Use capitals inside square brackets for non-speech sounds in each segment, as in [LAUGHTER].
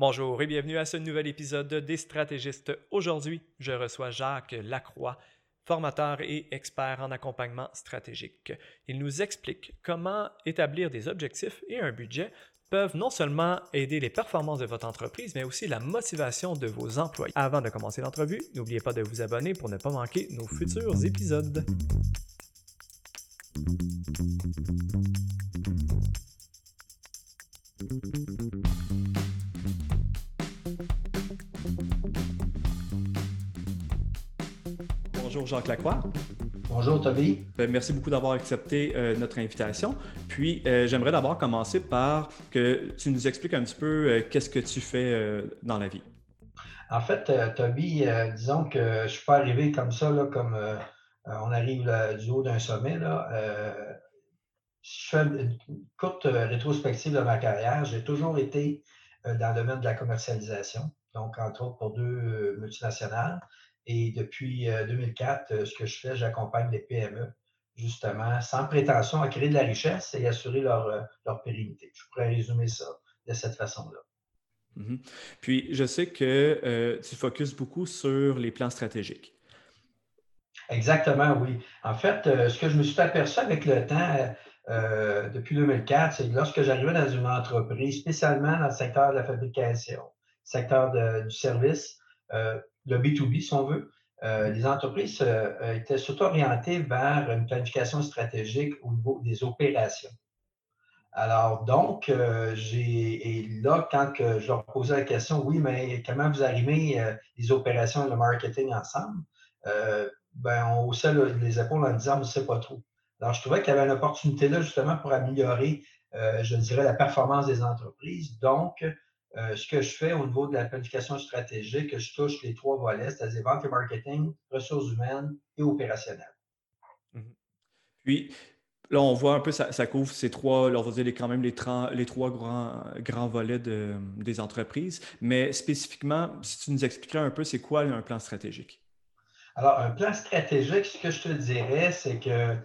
Bonjour et bienvenue à ce nouvel épisode des stratégistes. Aujourd'hui, je reçois Jacques Lacroix, formateur et expert en accompagnement stratégique. Il nous explique comment établir des objectifs et un budget peuvent non seulement aider les performances de votre entreprise, mais aussi la motivation de vos employés. Avant de commencer l'entrevue, n'oubliez pas de vous abonner pour ne pas manquer nos futurs épisodes. Bonjour Jacques Lacroix. Bonjour Toby. Ben, merci beaucoup d'avoir accepté euh, notre invitation. Puis euh, j'aimerais d'abord commencer par que tu nous expliques un petit peu euh, qu'est-ce que tu fais dans la vie. En fait, Toby, disons que je ne suis pas arrivé comme ça, là, comme on arrive du haut d'un sommet. Là, je fais une courte rétrospective de ma carrière. J'ai toujours été dans le domaine de la commercialisation, donc entre autres pour deux multinationales. Et depuis 2004, euh, euh, ce que je fais, j'accompagne les PME, justement, sans prétention à créer de la richesse et assurer leur, euh, leur pérennité. Je pourrais résumer ça de cette façon-là. Mmh Puis, je sais que tu focuses beaucoup sur les plans stratégiques. Exactement, oui. En fait, ce que je me suis aperçu avec le temps, depuis 2004, c'est que lorsque j'arrivais dans une entreprise, spécialement dans le secteur de la fabrication, secteur du service, le B2B, si on veut, euh, les entreprises euh, euh, étaient surtout orientées vers une planification stratégique au niveau des opérations. Alors, donc, j'ai, et là, quand je leur posais la question, oui, mais comment vous arrivez les opérations et le marketing ensemble? ben, on haussait les épaules en disant, on ne sait pas trop. Alors, je trouvais qu'il y avait une opportunité là, justement, pour améliorer, je dirais, la performance des entreprises. Donc, euh, ce que je fais au niveau de la planification stratégique, je touche les trois volets, c'est-à-dire vente et marketing, ressources humaines et opérationnelles. Mhm. Puis, là, on voit un peu, ça, ça couvre ces trois, là, on va dire quand même les, les trois grands, grands volets de, des entreprises. Mais spécifiquement, si tu nous expliquerais un peu, c'est quoi un plan stratégique? Alors, un plan stratégique, ce que je te dirais, c'est que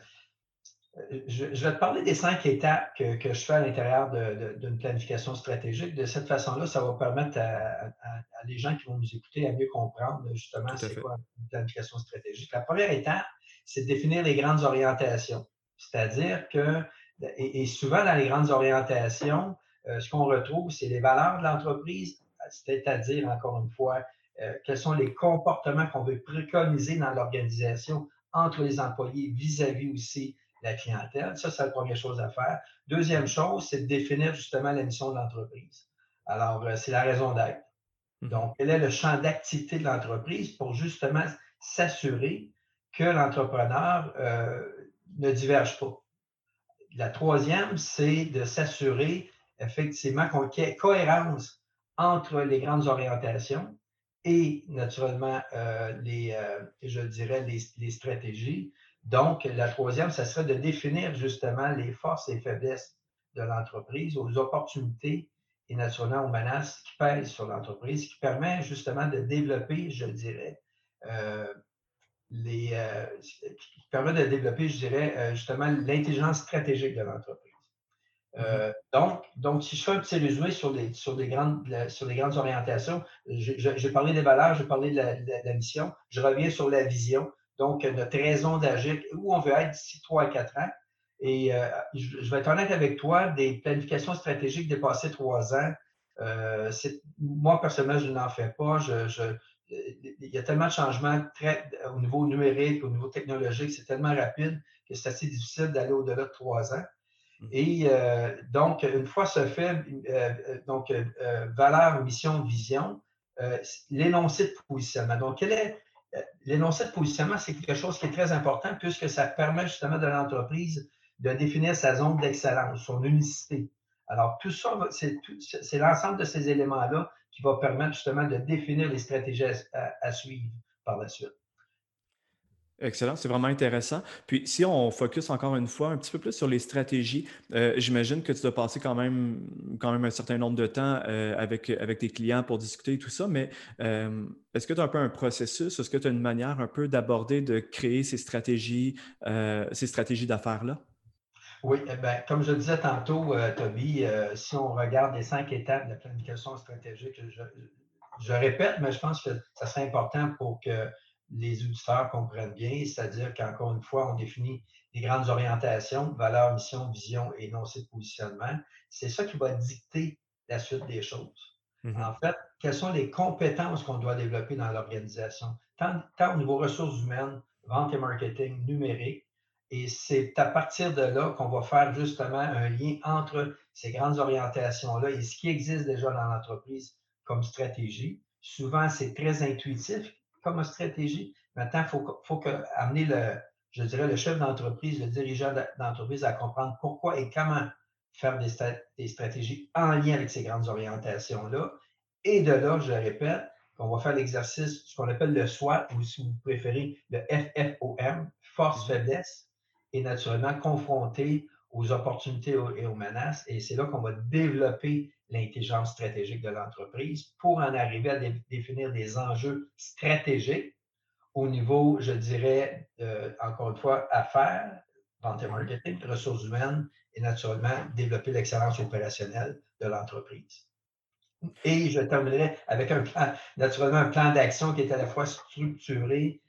je, vais te parler des cinq étapes que, je fais à l'intérieur d'une planification stratégique. De cette façon-là, ça va permettre à, les gens qui vont nous écouter à mieux comprendre justement c'est quoi une planification stratégique. La première étape, c'est de définir les grandes orientations. C'est-à-dire que, et, souvent dans les grandes orientations, euh, ce qu'on retrouve, c'est les valeurs de l'entreprise, c'est-à-dire, encore une fois, euh, quels sont les comportements qu'on veut préconiser dans l'organisation entre les employés vis-à-vis aussi la clientèle. Ça, c'est la première chose à faire. Deuxième chose, c'est de définir justement la mission de l'entreprise. Alors, euh, c'est la raison d'être. Mmh Donc, quel est le champ d'activité de l'entreprise pour justement s'assurer que l'entrepreneur euh, ne diverge pas? La troisième, c'est de s'assurer effectivement qu'il y ait cohérence entre les grandes orientations et naturellement euh, les, je dirais, les stratégies donc, la troisième, ce serait de définir justement les forces et faiblesses de l'entreprise, aux opportunités et naturellement aux menaces qui pèsent sur l'entreprise, qui permet justement de développer, je dirais, euh, les, euh, qui permet de développer, je dirais, euh, justement l'intelligence stratégique de l'entreprise. Mm-hmm. donc, donc, si je fais un petit résumé sur les, sur les, grandes, sur les grandes orientations, j'ai parlé des valeurs, j'ai parlé de la, mission, je reviens sur la vision, donc, notre raison d'agir, où on veut être d'ici 3 à 4 ans. Et euh, je, vais être honnête avec toi, des planifications stratégiques dépassées 3 ans, euh, moi, personnellement, je n'en fais pas. il y a tellement de changements très, au niveau numérique, au niveau technologique, c'est tellement rapide que c'est assez difficile d'aller au-delà de 3 ans. Mmh. Et euh, donc, une fois ce fait, donc, valeur, mission, vision, l'énoncé de positionnement. Donc, quel est l'énoncé de positionnement, c'est quelque chose qui est très important puisque ça permet justement de l'entreprise de définir sa zone d'excellence, son unicité. Alors, tout ça, c'est l'ensemble de ces éléments-là qui va permettre justement de définir les stratégies à suivre par la suite. Excellent, c'est vraiment intéressant. Puis si on focus encore une fois un petit peu plus sur les stratégies, euh, j'imagine que tu dois passer quand même, un certain nombre de temps euh, avec, avec tes clients pour discuter et tout ça, mais euh, est-ce que tu as un peu un processus, est-ce que tu as une manière un peu d'aborder, de créer ces stratégies, ces stratégies d'affaires-là? Oui, eh ben, comme je disais tantôt, Toby, si on regarde les cinq étapes de la planification stratégique, je, répète, mais je pense que ça serait important pour que les auditeurs comprennent bien, c'est-à-dire qu'encore une fois, on définit les grandes orientations, valeurs, mission, vision et énoncé de positionnement. C'est ça qui va dicter la suite des choses. Mm-hmm. En fait, quelles sont les compétences qu'on doit développer dans l'organisation, tant, tant au niveau ressources humaines, vente et marketing, numérique, et c'est à partir de là qu'on va faire justement un lien entre ces grandes orientations-là et ce qui existe déjà dans l'entreprise comme stratégie. Souvent, c'est très intuitif comme stratégie. Maintenant, il faut, faut que, amener le, je dirais, le chef d'entreprise, le dirigeant d'entreprise à comprendre pourquoi et comment faire des, des stratégies en lien avec ces grandes orientations-là. Et de là, je répète, on va faire l'exercice, ce qu'on appelle le SWOT, ou si vous préférez, le FFOM, force-faiblesse, et naturellement confronté aux opportunités et aux menaces. Et c'est là qu'on va développer l'intelligence stratégique de l'entreprise pour en arriver à définir des enjeux stratégiques au niveau, je dirais, encore une fois, affaires, vente et marketing, ressources humaines et naturellement développer l'excellence opérationnelle de l'entreprise. Et je terminerai avec un plan, naturellement, un plan d'action qui est à la fois structuré,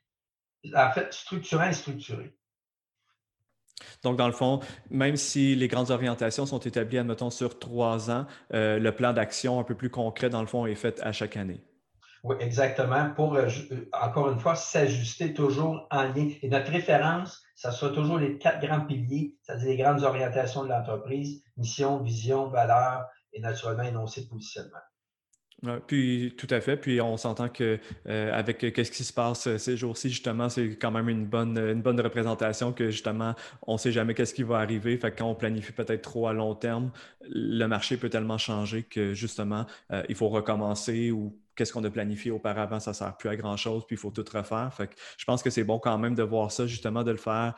en fait, structurant et structuré. Donc, dans le fond, même si les grandes orientations sont établies, admettons, sur trois ans, euh, le plan d'action un peu plus concret, dans le fond, est fait à chaque année. Oui, exactement. Pour, euh, euh, encore une fois, s'ajuster toujours en lien. Et notre référence, ça sera toujours les quatre grands piliers, c'est-à-dire les grandes orientations de l'entreprise, mission, vision, valeur et naturellement énoncé de positionnement puis tout à fait. Puis on s'entend que euh, avec euh, qu'est-ce qui se passe euh, ces jours-ci, justement, c'est quand même une bonne, une bonne représentation que justement, on ne sait jamais qu'est-ce qui va arriver. Fait que quand on planifie peut-être trop à long terme, le marché peut tellement changer que justement, il faut recommencer ou qu'est-ce qu'on a planifié auparavant, ça ne sert plus à grand-chose, puis il faut tout refaire. Fait que je pense que c'est bon quand même de voir ça, justement, de le faire,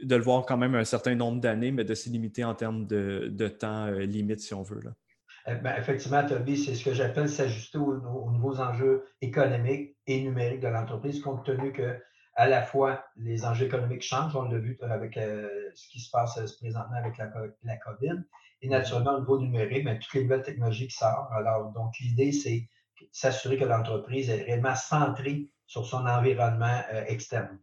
de le voir quand même un certain nombre d'années, mais de s'y limiter en termes de, de temps limite, si on veut. Là. Eh ben, effectivement, Toby, c'est ce que j'appelle s'ajuster aux, nouveaux enjeux économiques et numériques de l'entreprise, compte tenu que à la fois les enjeux économiques changent, on l'a vu avec euh, ce qui se passe euh, présentement avec la, COVID, et naturellement au niveau numérique, ben, toutes les nouvelles technologies qui sortent. Alors, donc l'idée, c'est s'assurer que l'entreprise est réellement centrée sur son environnement euh, externe.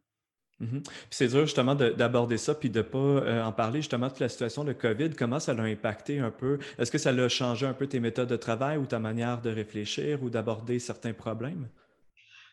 Mhm. C'est dur justement d'aborder ça puis de ne pas euh, en parler justement de la situation de COVID. Comment ça l'a impacté un peu? Est-ce que ça l'a changé un peu tes méthodes de travail ou ta manière de réfléchir ou d'aborder certains problèmes?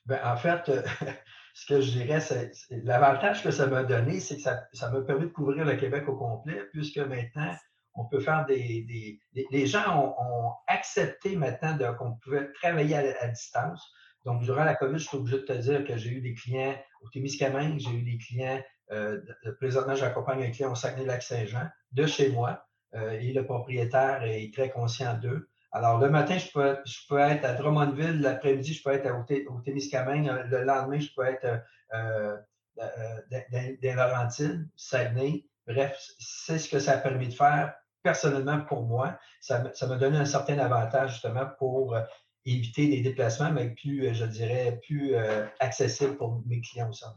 Ben, en fait, euh, [LAUGHS] ce que je dirais, c'est l'avantage que ça m'a donné, c'est que ça m'a permis de couvrir le Québec au complet, puisque maintenant, on peut faire des. les gens ont, accepté maintenant qu'on pouvait travailler à distance. Donc, durant la COVID, je suis obligé de te dire que j'ai eu des clients au Témiscamingue, j'ai eu des clients, euh, présentement, j'accompagne un client au Saguenay-Lac-Saint-Jean, de chez moi, euh, et le propriétaire est très conscient d'eux. Alors, le matin, je peux, je peux être à Drummondville, l'après-midi, je peux être au, Témiscamingue, le lendemain, je peux être euh, dans, dans Laurentides, Saguenay. Bref, c'est ce que ça a permis de faire personnellement pour moi. Ça m'a donné un certain avantage justement pour éviter des déplacements, mais plus, euh, je dirais, plus euh, accessible pour mes clients aussi en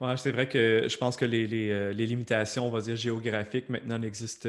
Oui, c'est vrai que je pense que les, euh, les, limitations, on va dire, géographiques maintenant n'existent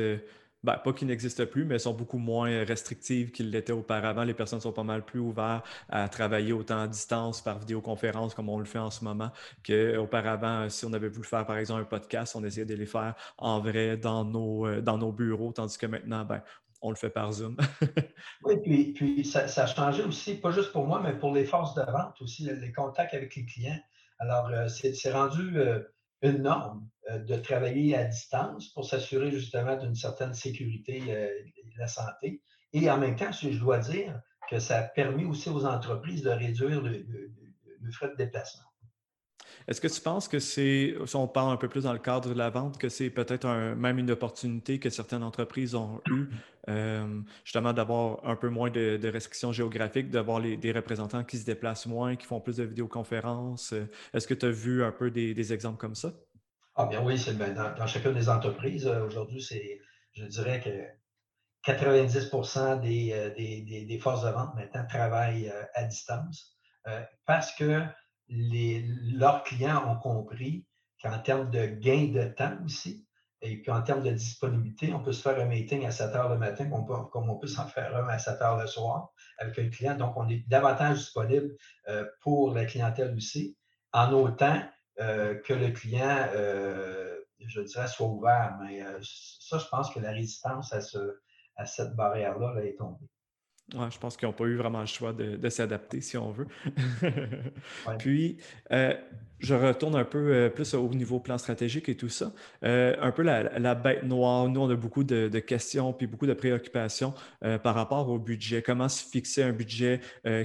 ben, pas qu'ils n'existent plus, mais sont beaucoup moins restrictives qu'ils l'étaient auparavant. Les personnes sont pas mal plus ouvertes à travailler autant à distance par vidéoconférence comme on le fait en ce moment qu'auparavant, si on avait voulu faire par exemple un podcast, on essayait de les faire en vrai dans nos, dans nos bureaux, tandis que maintenant, ben, on le fait par Zoom. [LAUGHS] oui, puis, ça, a changé aussi, pas juste pour moi, mais pour les forces de vente aussi, les contacts avec les clients. Alors, euh, c'est rendu euh, une norme euh, de travailler à distance pour s'assurer justement d'une certaine sécurité de la santé. Et en même temps, je dois dire que ça a permis aussi aux entreprises de réduire le, le frais de déplacement. Est-ce que tu penses que c'est, si on parle un peu plus dans le cadre de la vente, que c'est peut-être même une opportunité que certaines entreprises ont eue, euh, justement d'avoir un peu moins de, restrictions géographiques, d'avoir des représentants qui se déplacent moins, qui font plus de vidéoconférences? Est-ce que tu as vu un peu des, exemples comme ça? Ah bien oui, c'est ben, dans, chacune des entreprises. Euh, aujourd'hui, c'est, je dirais que 90 euh, des, des, forces de vente maintenant travaillent à distance parce que leurs clients ont compris qu'en termes de gain de temps aussi, Et puis en termes de disponibilité, on peut se faire un meeting à 7 heures le matin, comme on peut s'en faire un à 7 heures le soir avec un client. Donc, on est davantage disponible euh, pour la clientèle aussi, en autant euh, que le client, euh, je dirais, soit ouvert. Mais ça, je pense que la résistance à, ce, à cette barrière-là là, est tombée. Ouais, je pense qu'ils n'ont pas eu vraiment le choix de, s'adapter, si on veut. [LAUGHS] Puis, euh, je retourne un peu euh, plus au niveau plan stratégique et tout ça. Euh, un peu la, bête noire. Nous, on a beaucoup de, questions puis beaucoup de préoccupations par rapport au budget. Comment se fixer un budget?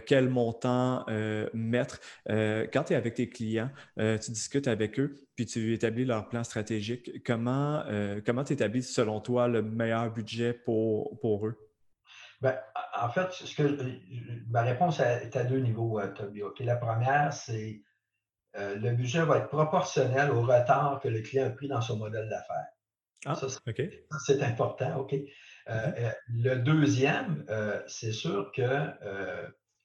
quel montant mettre? quand tu es avec tes clients, tu discutes avec eux puis tu établis leur plan stratégique. Comment comment tu établis, selon toi, le meilleur budget pour, pour eux? Ben, en fait, ce que, ma réponse est à deux niveaux, euh, Toby. La première, c'est euh, le budget va être proportionnel au retard que le client a pris dans son modèle d'affaires. Ah, ça, c'est important, OK? Euh, mm-hmm. le deuxième, c'est sûr que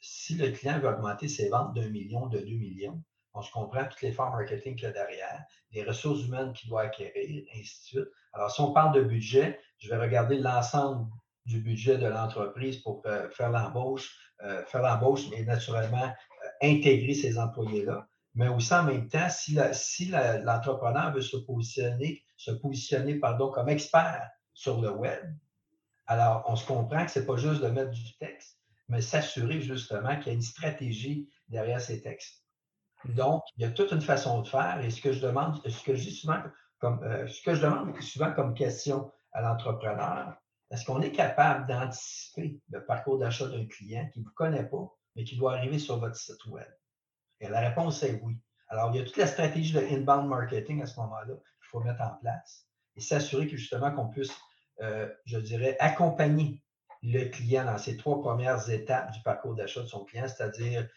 si le client veut augmenter ses ventes d'un million, de deux millions, on se comprend tout l'effort marketing qu'il y a derrière, les ressources humaines qu'il doit acquérir, ainsi de suite. Alors, si on parle de budget, je vais regarder l'ensemble du budget de l'entreprise pour euh, faire l'embauche, euh, faire l'embauche naturellement euh, intégrer ces employés-là. Mais aussi en même temps, si, l'entrepreneur veut se positionner, se positionner pardon, comme expert sur le web, alors on se comprend que ce n'est pas juste de mettre du texte, mais s'assurer justement qu'il y a une stratégie derrière ces textes. Donc, il y a toute une façon de faire. Et ce que je demande, ce que souvent comme, ce que je demande souvent comme question à l'entrepreneur, est-ce qu'on est capable d'anticiper le parcours d'achat d'un client qui ne vous connaît pas, mais qui doit arriver sur votre site web? Et la réponse est oui. Alors, il y a toute la stratégie de inbound marketing à ce moment-là qu'il faut mettre en place et s'assurer que justement qu'on puisse, euh, je dirais, accompagner le client dans ces trois premières étapes du parcours d'achat de son client, c'est-à-dire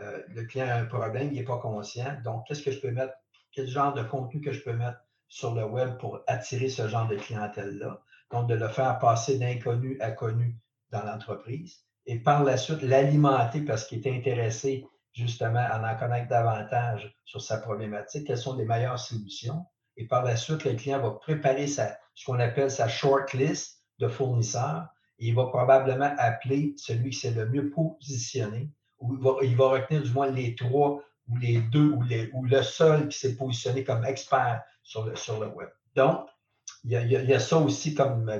euh, le client a un problème, il n'est pas conscient. Donc, qu'est-ce que je peux mettre, quel genre de contenu que je peux mettre sur le web pour attirer ce genre de clientèle-là? Donc de le faire passer d'inconnu à connu dans l'entreprise, et par la suite l'alimenter parce qu'il est intéressé justement à en connaître davantage sur sa problématique, quelles sont les meilleures solutions, et par la suite, le client va préparer sa, ce qu'on appelle sa short list de fournisseurs, et il va probablement appeler celui qui s'est le mieux positionné, ou il va, il va, retenir du moins les trois ou les deux ou, les, ou le seul qui s'est positionné comme expert sur le, sur le web. Donc, il y, a, ça aussi comme,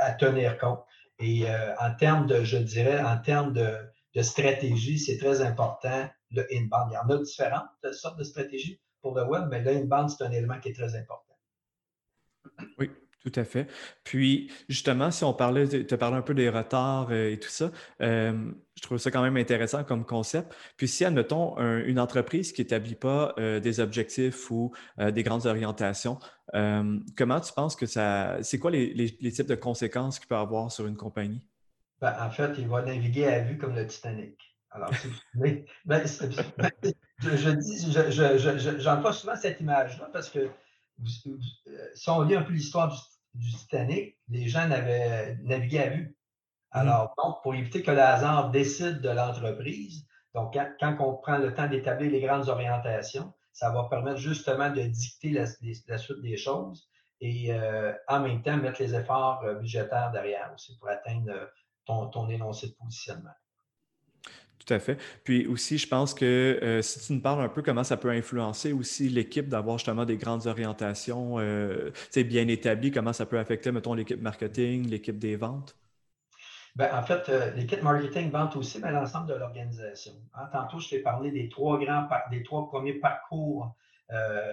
à, tenir compte. Et euh, en termes de, je dirais, en termes de, stratégie, c'est très important le inbound. Il y en a différentes sortes de stratégies pour le web, mais le inbound, c'est un élément qui est très important. Oui, tout à fait. Puis, justement, si on parlait, tu parlais un peu des retards euh, et tout ça, euh, je trouve ça quand même intéressant comme concept. Puis, si, admettons, une entreprise qui n'établit pas euh, des objectifs ou des grandes orientations, comment tu penses que ça. C'est quoi les, types de conséquences qu'il peut avoir sur une compagnie? Ben, en fait, il va naviguer à vue comme le Titanic. Alors, si [LAUGHS] ben, ben, je, dis, j'emploie souvent cette image-là parce que si on lit un peu l'histoire du du Titanic, les gens n'avaient navigué à vue. Mmh. Alors, donc, pour éviter que le hasard décide de l'entreprise, donc quand, on prend le temps d'établir les grandes orientations, ça va permettre justement de dicter la, suite des choses et euh, en même temps mettre les efforts euh, budgétaires derrière aussi pour atteindre euh, ton, ton énoncé de positionnement. Tout à fait. Puis aussi, je pense que euh, si tu nous parles un peu comment ça peut influencer aussi l'équipe d'avoir justement des grandes orientations euh, bien établies, comment ça peut affecter, mettons, l'équipe marketing, l'équipe des ventes? Bien, en fait, euh, l'équipe marketing, vente aussi, mais l'ensemble de l'organisation. Hein, tantôt, je t'ai parlé des trois grands, des trois premiers parcours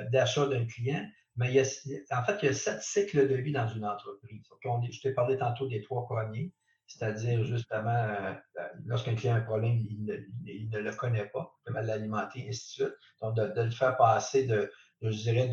d'achat d'un client, mais il y a, en fait, il y a sept cycles de vie dans une entreprise. je t'ai parlé tantôt des trois premiers c'est-à-dire justement, euh, lorsqu'un client a un problème, il ne, le connaît pas, comment l'alimenter, et ainsi de suite. Donc, de, le faire passer de, je dirais,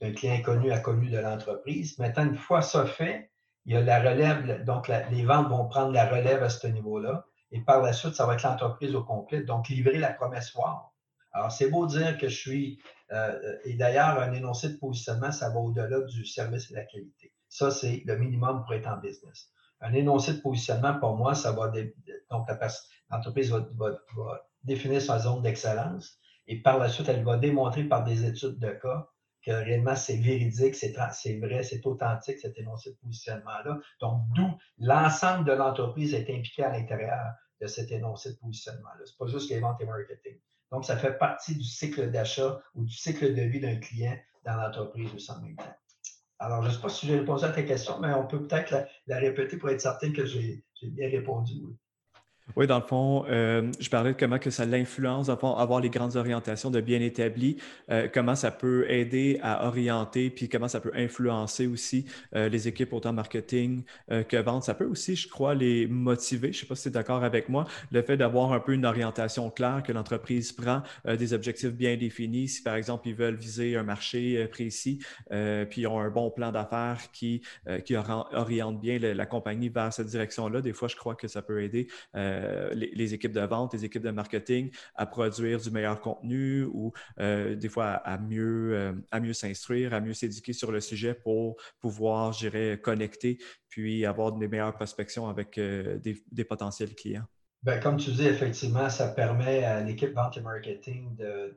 d'un client inconnu à connu de l'entreprise. Maintenant, une fois ça fait, il y a la relève, donc les ventes vont prendre la relève à ce niveau-là. Et par la suite, ça va être l'entreprise au complet, donc livrer la promesse soir. Alors, c'est beau dire que je suis, euh, et d'ailleurs, un énoncé de positionnement, ça va au-delà du service et de la qualité. Ça, c'est le minimum pour être en business un énoncé de positionnement, pour moi, ça va. Donc, l'entreprise va, définir sa zone d'excellence et par la suite, elle va démontrer par des études de cas que réellement c'est véridique, c'est vrai, c'est authentique, cet énoncé de positionnement-là. Donc, d'où l'ensemble de l'entreprise est impliqué à l'intérieur de cet énoncé de positionnement-là. Ce n'est pas juste les ventes et marketing. Donc, ça fait partie du cycle d'achat ou du cycle de vie d'un client dans l'entreprise aussi en même temps. Alors, je ne sais pas si j'ai répondu à ta question, mais on peut peut-être la, répéter pour être certain que j'ai bien répondu. Oui, dans le fond, euh, je parlais de comment que ça l'influence, avoir les grandes orientations de bien établies, euh, comment ça peut aider à orienter, puis comment ça peut influencer aussi euh, les équipes autant marketing que vente. Ça peut aussi, je crois, les motiver. Je ne sais pas si tu es d'accord avec moi, le fait d'avoir un peu une orientation claire, que l'entreprise prend des objectifs bien définis. Si, par exemple, ils veulent viser un marché précis, puis ils ont un bon plan d'affaires qui, qui oriente bien la, compagnie vers cette direction-là, des fois, je crois que ça peut aider. Euh, les, équipes de vente, les équipes de marketing à produire du meilleur contenu ou euh, des fois à, mieux, euh, mieux s'instruire, à mieux s'éduquer sur le sujet pour pouvoir, je dirais, connecter puis avoir des meilleures prospections avec des, potentiels clients. Bien, comme tu dis, effectivement, ça permet à l'équipe vente et marketing de,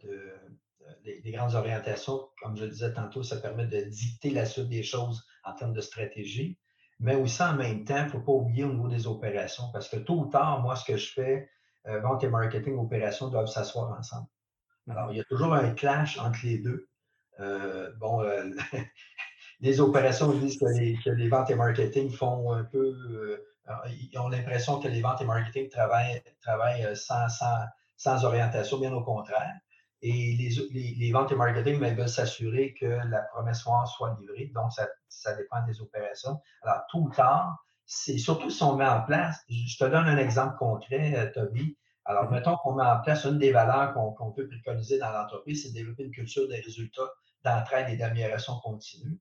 des, grandes orientations. Comme je le disais tantôt, ça permet de dicter la suite des choses en termes de stratégie mais aussi en même temps, il ne faut pas oublier au niveau des opérations, parce que tôt ou tard, moi, ce que je fais, euh, vente et marketing, opérations doivent s'asseoir ensemble. Alors, il y a toujours un clash entre les deux. Euh, bon, euh, [LAUGHS] les opérations disent que les, ventes et marketing font un peu. ils ont l'impression que les ventes et marketing travaillent, travaillent sans, sans, sans orientation, bien au contraire. Et les, les, ventes et marketing veulent s'assurer que la promesse soit livrée. Donc, ça, ça, dépend des opérations. Alors, tout ou tard, c'est surtout si on met en place, je te donne un exemple concret, euh, Toby. Alors, mm-hmm. mettons qu'on met en place une des valeurs qu'on peut préconiser dans l'entreprise, c'est de développer une culture des résultats d'entraide et d'amélioration continue.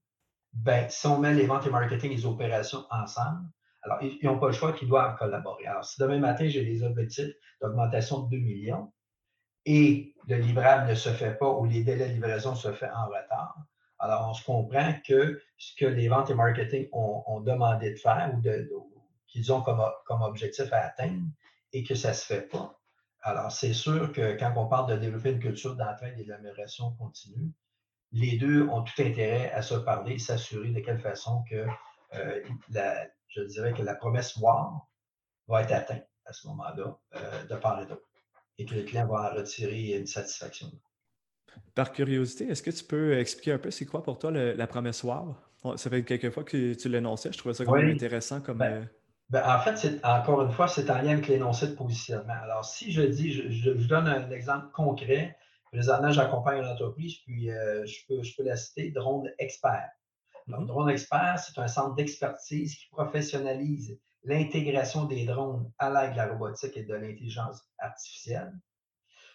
Ben, si on met les ventes et marketing et les opérations ensemble, alors, ils n'ont pas le choix qu'ils doivent collaborer. Alors, si demain matin, j'ai des objectifs d'augmentation de 2 millions, et le livrable ne se fait pas ou les délais de livraison se font en retard, alors on se comprend que ce que les ventes et marketing ont, demandé de faire ou, qu'ils ont comme, objectif à atteindre et que ça ne se fait pas. Alors, c'est sûr que quand on parle de développer une culture d'entraide et d'amélioration continue, les deux ont tout intérêt à se parler et s'assurer de quelle façon que euh, je dirais que la promesse WOW va être atteinte à ce moment-là, euh, de part et d'autre et que le client va en retirer une satisfaction. Par curiosité, est-ce que tu peux expliquer un peu c'est quoi pour toi la promesse WOW? Ça fait quelques fois que tu l'énonçais, je trouvais ça quand même intéressant comme. Ben, euh, ben, en fait, encore une fois, c'est en lien avec l'énoncé de positionnement. Alors, si je dis, je, je, donne un exemple concret. Présentement, j'accompagne une entreprise, puis euh, je, peux, je peux la citer, Drone Expert. Donc, mm-hmm. Drone Expert, c'est un centre d'expertise qui professionnalise l'intégration des drones à l'aide de la robotique et de l'intelligence artificielle.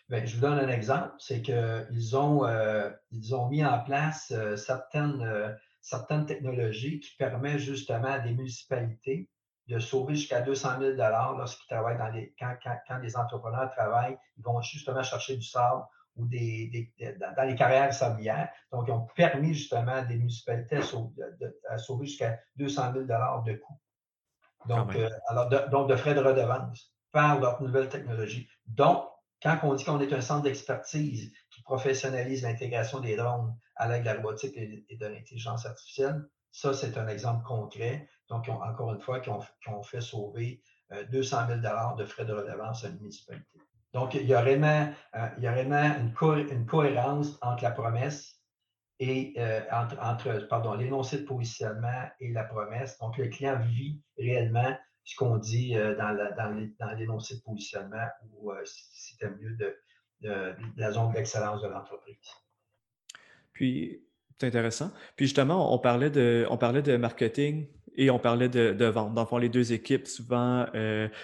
Bien, je vous donne un exemple, c'est qu'ils ont, euh, ont mis en place euh, certaines, euh, certaines technologies qui permettent justement à des municipalités de sauver jusqu'à 200 000 lorsqu'ils travaillent dans les, quand, quand, les entrepreneurs travaillent, ils vont justement chercher du sable ou dans les carrières sablières. Donc, ils ont permis justement à des municipalités à sauver jusqu'à 200 000 de coûts. Donc, euh, alors de, donc, de frais de redevance par leur nouvelle technologie. Donc, quand on dit qu'on est un centre d'expertise qui professionnalise l'intégration des drones à l'aide de la robotique et de l'intelligence artificielle, ça, c'est un exemple concret. Donc, encore une fois, qui ont, fait sauver 200 euh, 000 de frais de redevance à une municipalité. Donc, il y a réellement, euh, il y a réellement une, une cohérence entre la promesse et euh, entre, pardon, l'énoncé de positionnement et la promesse. Donc, le client vit réellement ce qu'on dit euh, dans, l'énoncé de positionnement ou euh, si c'était mieux de, la zone d'excellence de l'entreprise. Puis, c'est intéressant. Puis justement, on parlait de, on parlait de marketing et on parlait de, vente. Dans le fond, les deux équipes, souvent,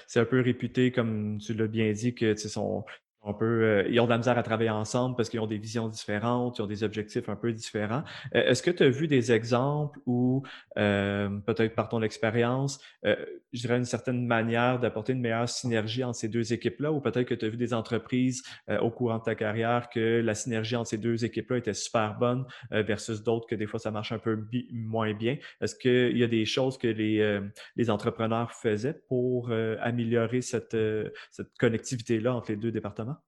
c'est un peu réputé, comme tu l'as bien dit, que sont, on peut, euh, ils ont de la misère à travailler ensemble parce qu'ils ont des visions différentes, ils ont des objectifs un peu différents. Euh, est-ce que tu as vu des exemples où, euh, peut-être par ton expérience, je dirais une certaine manière d'apporter une meilleure synergie entre ces deux équipes-là, ou peut-être que tu as vu des entreprises au courant de ta carrière que la synergie entre ces deux équipes-là était super bonne versus d'autres que des fois ça marche un peu moins bien? Est-ce qu'il y a des choses que les, les entrepreneurs faisaient pour améliorer cette, cette connectivité-là entre les deux départements?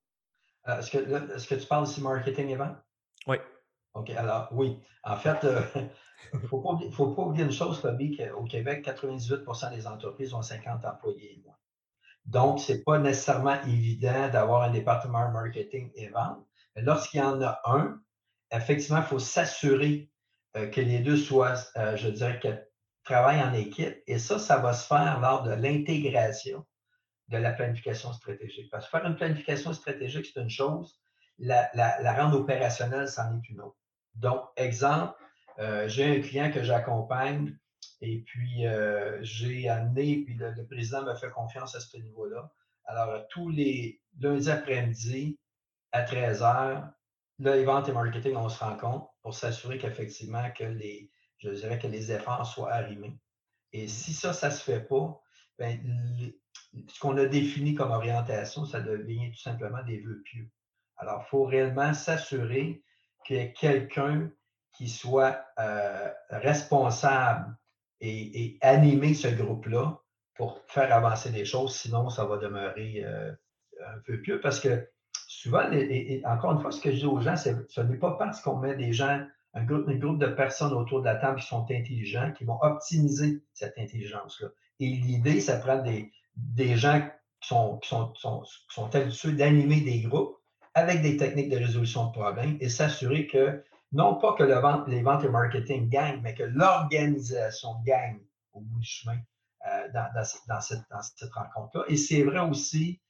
Euh, est-ce que, que, tu parles ici marketing et vente? Oui. OK, alors oui. En fait, euh, il [LAUGHS] ne faut, faut, pas oublier une chose, Fabi, qu'au Québec, 98% des entreprises ont 50 employés et moins. Donc, ce n'est pas nécessairement évident d'avoir un département marketing et vente. Mais lorsqu'il y en a un, effectivement, il faut s'assurer euh, que les deux soient, euh, je dirais, que travaillent en équipe. Et ça, ça va se faire lors de l'intégration de la planification stratégique. Parce que faire une planification stratégique, c'est une chose, la, la, rendre opérationnelle, c'en est une autre. Donc, exemple, euh, j'ai un client que j'accompagne et puis j'ai amené, puis le, président m'a fait confiance à ce niveau-là. Alors, tous les lundis après-midi à 13 h, là, les ventes et marketing, on se rend compte pour s'assurer qu'effectivement, que les, je dirais que les efforts soient arrimés. Et mmh si ça, ça ne se fait pas, ben, ce qu'on a défini comme orientation, ça devient tout simplement des vœux pieux. Alors, il faut réellement s'assurer qu'il y ait quelqu'un qui soit euh, responsable et, animer ce groupe-là pour faire avancer les choses, sinon ça va demeurer euh, un peu pieux parce que souvent, et, encore une fois, ce que je dis aux gens, c'est ce n'est pas parce qu'on met des gens, un groupe, groupe de personnes autour de la table qui sont intelligents, qui vont optimiser cette intelligence-là. Et l'idée, ça prend des, des gens qui sont, qui sont, sont, sont habitués d'animer des groupes avec des techniques de résolution de problèmes et s'assurer que non pas que le vente, les ventes et le marketing gagnent, mais que l'organisation gagne au bout du chemin euh, dans, dans, cette, dans, cette, rencontre-là. Et c'est vrai aussi,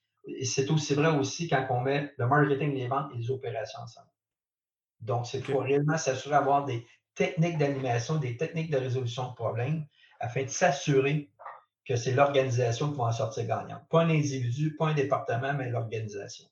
c'est aussi vrai aussi quand on met le marketing, les ventes et les opérations ensemble. Donc, c'est pour réellement s'assurer d'avoir des techniques d'animation, des techniques de résolution de problèmes afin de s'assurer que c'est l'organisation qui va en sortir gagnante. Pas un individu, pas un département, mais l'organisation.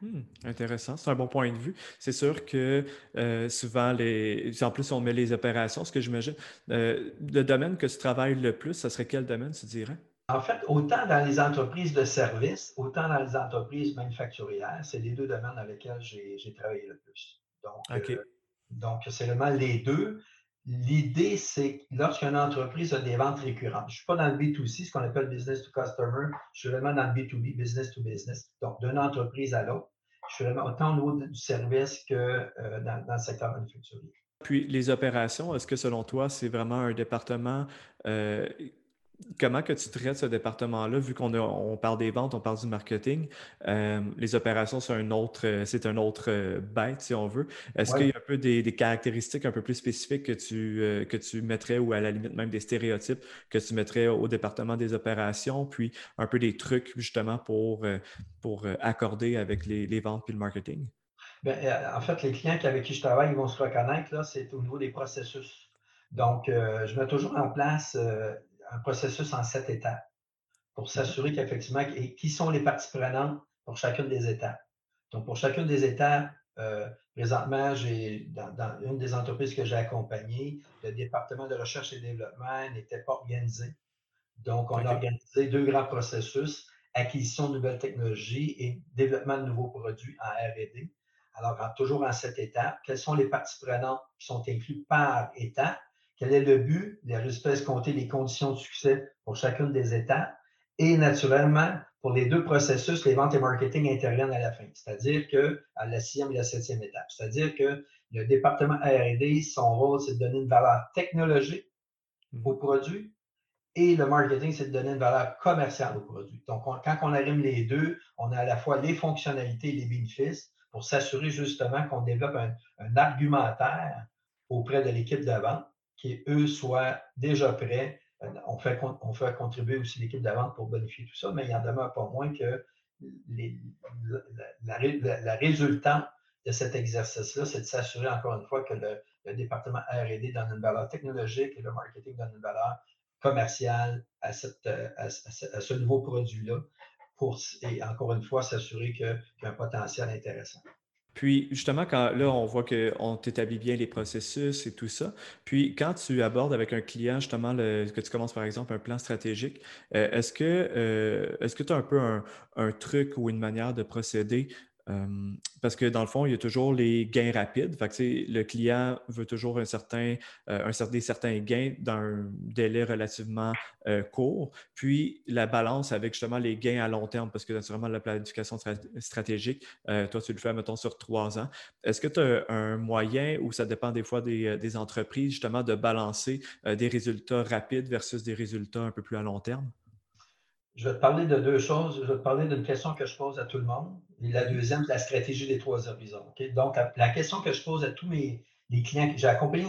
Hmm, intéressant, c'est un bon point de vue. C'est sûr que euh, souvent, les, en plus, on met les opérations, ce que j'imagine. Euh, le domaine que tu travailles le plus, ce serait quel domaine, tu dirais? En fait, autant dans les entreprises de services, autant dans les entreprises manufacturières, c'est les deux domaines dans lesquels j'ai travaillé le plus. Donc, euh, donc c'est vraiment les deux. L'idée, c'est lorsqu'une entreprise a des ventes récurrentes, je ne suis pas dans le B2C, ce qu'on appelle business to customer, je suis vraiment dans le B2B, business to business. Donc, d'une entreprise à l'autre je suis vraiment autant au niveau du service que euh, dans, le secteur manufacturier. Puis les opérations, est-ce que selon toi, c'est vraiment un département euh, comment que tu traites ce département-là, vu qu'on on parle des ventes, on parle du marketing, euh, les opérations, c'est un autre, euh, c'est un autre euh, bête, si on veut. Est-ce qu'il y a un peu des, caractéristiques un peu plus spécifiques que tu, que tu mettrais, ou à la limite même des stéréotypes que tu mettrais au département des opérations, puis un peu des trucs justement pour, pour accorder avec les, ventes puis le marketing? Bien, en fait, les clients avec qui je travaille, ils vont se reconnaître, là, c'est au niveau des processus. Donc, je mets toujours en place un processus en sept étapes pour s'assurer qu'effectivement, qui sont les parties prenantes pour chacune des étapes. Donc, pour chacune des étapes, euh, présentement, j'ai dans, une des entreprises que j'ai accompagnées, le département de recherche et développement n'était pas organisé. Donc, on a organisé deux grands processus, acquisition de nouvelles technologies et développement de nouveaux produits en RD. Alors, toujours en sept étapes, quelles sont les parties prenantes qui sont incluses par étape? Quel est le but? Les résultats compter les conditions de succès pour chacune des étapes. Et naturellement, pour les deux processus, les ventes et marketing interviennent à la fin, c'est-à-dire qu'à la sixième et la septième étape. C'est-à-dire que le département RD, son rôle, c'est de donner une valeur technologique mmh. au produit et le marketing, c'est de donner une valeur commerciale au produit. Donc, quand on arrive les deux, on a à la fois les fonctionnalités et les bénéfices pour s'assurer justement qu'on développe un argumentaire auprès de l'équipe de vente qui, eux, soient déjà prêts. Euh, on fait, on fait contribuer aussi l'équipe de vente pour bonifier tout ça, mais il en demeure pas moins que la, résultante de cet exercice-là, c'est de s'assurer encore une fois que le, département RD donne une valeur technologique et le marketing donne une valeur commerciale à, ce nouveau produit-là, et encore une fois, s'assurer qu'il y a un potentiel intéressant. Puis justement, quand là, on voit qu'on t'établit bien les processus et tout ça. Puis quand tu abordes avec un client, justement, que tu commences par exemple un plan stratégique, euh, est-ce que euh, est-ce que tu as un peu un, truc ou une manière de procéder parce que dans le fond, il y a toujours les gains rapides. Fait que, le client veut toujours un certain, euh, des certains gains dans un délai relativement euh, court. Puis la balance avec justement les gains à long terme, parce que naturellement, la planification stratégique, euh, toi, tu le fais, mettons, sur trois ans. Est-ce que tu as un moyen ou ça dépend des fois des, des entreprises, justement, de balancer des résultats rapides versus des résultats un peu plus à long terme? Je vais te parler de deux choses. Je vais te parler d'une question que je pose à tout le monde. Et la deuxième, c'est la stratégie des trois horizons. Donc, la, question que je pose à tous mes clients, j'ai accompagné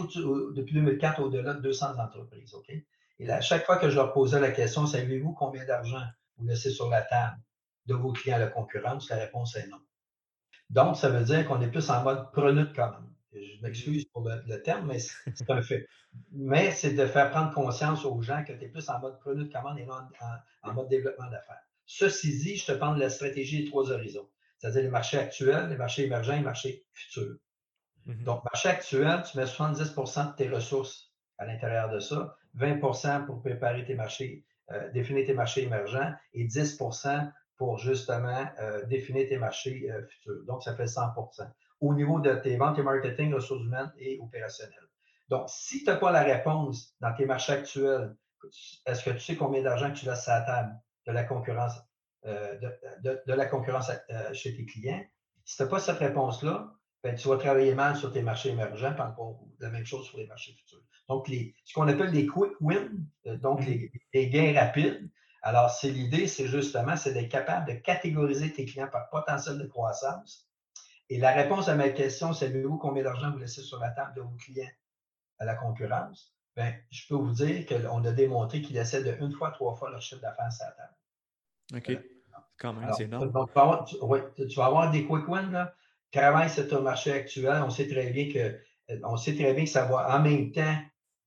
depuis 2004 au-delà de 200 entreprises. OK? Et à chaque fois que je leur posais la question, savez-vous combien d'argent vous laissez sur la table de vos clients à la concurrence? La réponse est non. Donc, ça veut dire qu'on est plus en mode preneur de commande. Je m'excuse pour le, terme, mais c'est un fait. Mais c'est de faire prendre conscience aux gens que tu es plus en mode preneur de commande et non en, mode développement d'affaires. Ceci dit, je te parle de la stratégie des trois horizons, c'est-à-dire les marchés actuels, les marchés émergents et les marchés futurs. Mm-hmm. Donc, marché actuel, tu mets 70% de tes ressources à l'intérieur de ça, 20% pour préparer tes marchés, euh, définir tes marchés émergents et 10% pour justement euh, définir tes marchés euh, futurs. Donc, ça fait 100 au niveau de tes ventes et marketing, ressources humaines et opérationnelles. Donc, si tu n'as pas la réponse dans tes marchés actuels, est-ce que tu sais combien d'argent tu laisses à la table de la concurrence, euh, de, la concurrence euh, chez tes clients? Si tu n'as pas cette réponse-là, ben, tu vas travailler mal sur tes marchés émergents, pas la même chose sur les marchés futurs. Donc, ce qu'on appelle les quick wins, euh, donc les, les, gains rapides. Alors, c'est l'idée, c'est justement, c'est d'être capable de catégoriser tes clients par potentiel de croissance et la réponse à ma question, savez-vous combien d'argent vous laissez sur la table de vos clients à la concurrence? Bien, je peux vous dire qu'on a démontré qu'ils laissaient de une fois, trois fois leur chiffre d'affaires sur la table. OK. Quand même, c'est énorme. Donc, tu, vas avoir, tu, vas avoir des quick wins. Là. Travaille sur ton marché actuel. On sait très bien que, euh, on sait très bien que ça va en même temps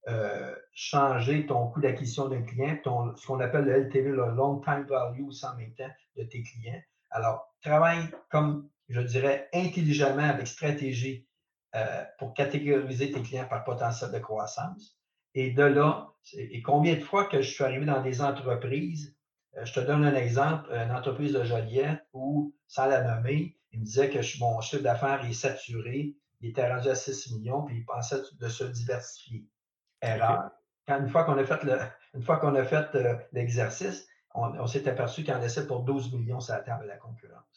euh, changer ton coût d'acquisition d'un client, ton, ce qu'on appelle le LTV, le Long Time Value, aussi en même temps de tes clients. Alors, travaille comme je dirais, intelligemment avec stratégie euh, pour catégoriser tes clients par potentiel de croissance. Et de là, et combien de fois que je suis arrivé dans des entreprises, euh, je te donne un exemple, une entreprise de Joliette où, sans la nommer, il me disait que mon chiffre d'affaires est saturé, il était rendu à 6 millions, puis il pensait de se diversifier. Erreur. Quand, une fois qu'on a fait le, une fois qu'on a fait euh, l'exercice, on, s'est aperçu qu'il en laissait pour 12 millions sur la table de la concurrence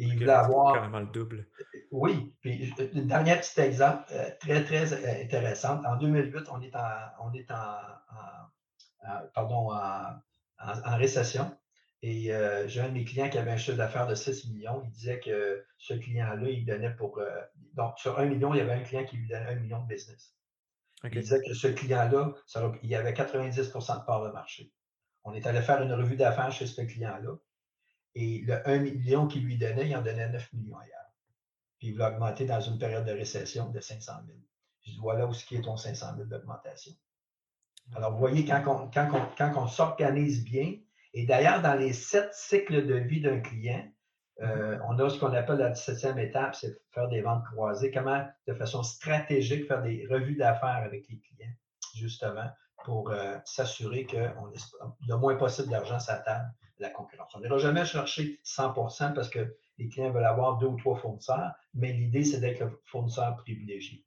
il voulait avoir. Carrément le double. Oui. Puis, une dernière petit exemple euh, très, très euh, intéressante. En 2008, on est en, on est en, pardon, en, récession. Et euh, j'ai un de mes clients qui avait un chiffre d'affaires de 6 millions. Il disait que ce client-là, il donnait pour. donc, sur 1 million, il y avait un client qui lui donnait 1 million de business. Il disait que ce client-là, il y avait 90% de part de marché. On est allé faire une revue d'affaires chez ce client-là. Et le 1 million qu'il lui donnait, il en donnait 9 millions ailleurs. Puis il voulait augmenter dans une période de récession de 500 000. Je dis, voilà où ce qui est ton 500 000 d'augmentation. Alors, vous voyez, quand on, quand on, s'organise bien, et d'ailleurs, dans les sept cycles de vie d'un client, euh, on a ce qu'on appelle la 17e étape, c'est faire des ventes croisées, comment de façon stratégique faire des revues d'affaires avec les clients, justement, pour euh, s'assurer laisse le moins possible d'argent table la concurrence. On n'ira jamais chercher 100% parce que les clients veulent avoir deux ou trois fournisseurs, mais l'idée, c'est d'être le fournisseur privilégié.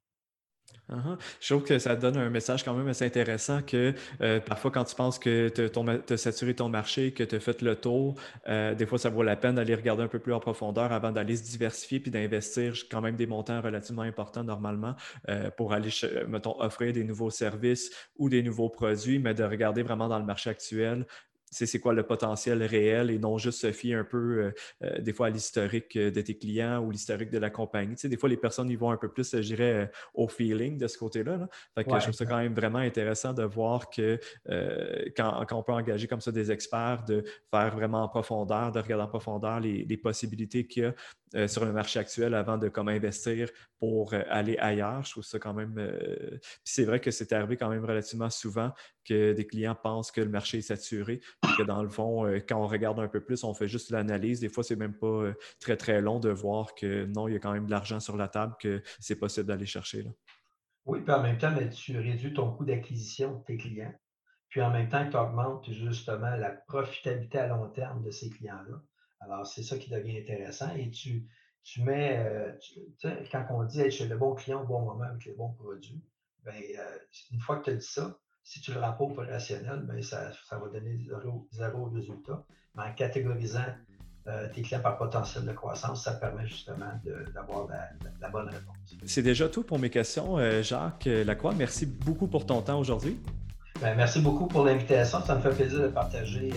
Uh-huh. Je trouve que ça donne un message quand même assez intéressant que euh, parfois quand tu penses que tu as saturé ton marché, que tu as fait le tour, euh, des fois ça vaut la peine d'aller regarder un peu plus en profondeur avant d'aller se diversifier puis d'investir quand même des montants relativement importants normalement euh, pour aller, mettons, offrir des nouveaux services ou des nouveaux produits, mais de regarder vraiment dans le marché actuel c'est quoi le potentiel réel et non juste se fier un peu euh, euh, des fois à l'historique euh, de tes clients ou l'historique de la compagnie. des fois, les personnes y vont un peu plus, je dirais, au feeling de ce côté-là. je trouve ça quand même vraiment intéressant de voir que quand, on peut engager comme ça des experts, de faire vraiment en profondeur, de regarder en profondeur les, les possibilités qu'il y a euh, sur le marché actuel avant de comme investir pour euh, aller ailleurs. Je trouve ça quand même. Euh, puis c'est vrai que c'est arrivé quand même relativement souvent que des clients pensent que le marché est saturé, que dans le fond, quand on regarde un peu plus, on fait juste l'analyse. Des fois, c'est même pas très très long de voir que non, il y a quand même de l'argent sur la table, que c'est possible d'aller chercher. Là. Oui, puis en même temps, tu réduis ton coût d'acquisition de tes clients. Puis en même temps, tu augmentes justement la profitabilité à long terme de ces clients-là. Alors, c'est ça qui devient intéressant et tu, tu mets, euh, quand on dit être chez le bon client au bon moment avec les bons produits, euh, une fois que tu as dit ça, si tu le rends pas opérationnel, ben, ça, ça, va donner zéro, zéro résultat. Mais en catégorisant euh, tes clients par potentiel de croissance, ça permet justement d'avoir la, la, bonne réponse. C'est déjà tout pour mes questions. Jacques Lacroix, merci beaucoup pour ton temps aujourd'hui. Ben, merci beaucoup pour l'invitation. Ça me fait plaisir de partager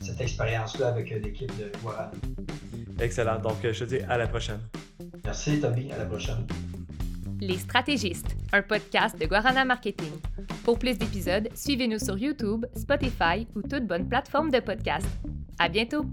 cette expérience-là avec l'équipe de Guarana. Excellent. Donc, je te dis à la prochaine. Merci, Toby. À la prochaine. Les Stratégistes, un podcast de Guarana Marketing. Pour plus d'épisodes, suivez-nous sur YouTube, Spotify ou toute bonne plateforme de podcast. À bientôt!